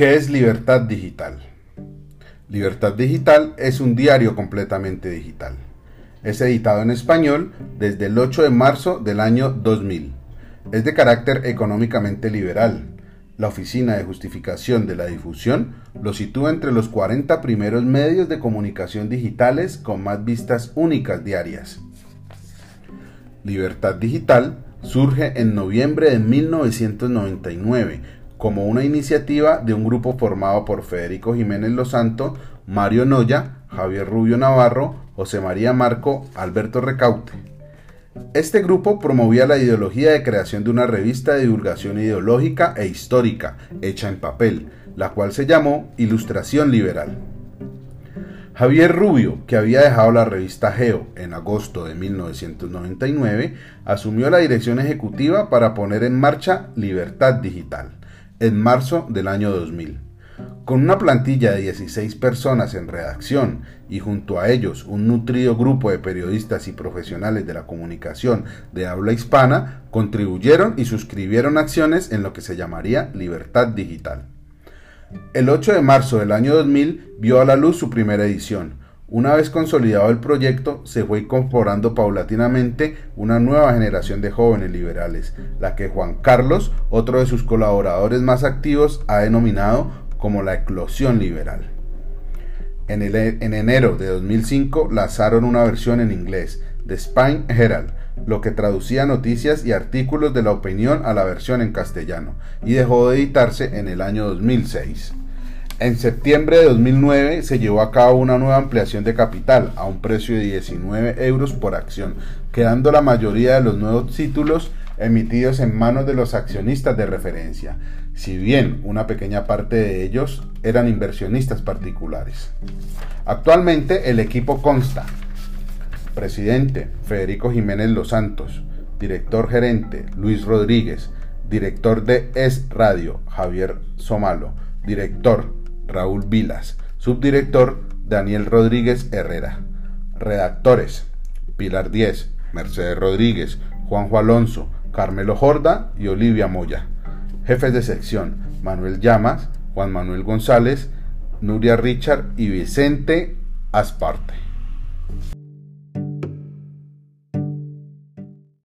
¿Qué es Libertad Digital? Libertad Digital es un diario completamente digital. Es editado en español desde el 8 de marzo del año 2000. Es de carácter económicamente liberal. La Oficina de Justificación de la Difusión lo sitúa entre los 40 primeros medios de comunicación digitales con más vistas únicas diarias. Libertad Digital surge en noviembre de 1999 como una iniciativa de un grupo formado por Federico Jiménez Los Santos, Mario Noya, Javier Rubio Navarro, José María Marco, Alberto Recaute. Este grupo promovía la ideología de creación de una revista de divulgación ideológica e histórica, hecha en papel, la cual se llamó Ilustración Liberal. Javier Rubio, que había dejado la revista Geo en agosto de 1999, asumió la dirección ejecutiva para poner en marcha Libertad Digital en marzo del año 2000. Con una plantilla de 16 personas en redacción y junto a ellos un nutrido grupo de periodistas y profesionales de la comunicación de habla hispana, contribuyeron y suscribieron acciones en lo que se llamaría Libertad Digital. El 8 de marzo del año 2000 vio a la luz su primera edición. Una vez consolidado el proyecto, se fue incorporando paulatinamente una nueva generación de jóvenes liberales, la que Juan Carlos, otro de sus colaboradores más activos, ha denominado como la eclosión liberal. En, en enero de 2005 lanzaron una versión en inglés, The Spine Herald, lo que traducía noticias y artículos de la opinión a la versión en castellano, y dejó de editarse en el año 2006. En septiembre de 2009 se llevó a cabo una nueva ampliación de capital a un precio de 19 euros por acción, quedando la mayoría de los nuevos títulos emitidos en manos de los accionistas de referencia, si bien una pequeña parte de ellos eran inversionistas particulares. Actualmente el equipo consta Presidente Federico Jiménez Los Santos, Director Gerente Luis Rodríguez, Director de Es Radio Javier Somalo, Director Raúl Vilas, Subdirector Daniel Rodríguez Herrera, Redactores Pilar Díez, Mercedes Rodríguez, Juanjo Alonso, Carmelo Jorda y Olivia Moya. Jefes de sección Manuel Llamas, Juan Manuel González, Nuria Richard y Vicente Asparte.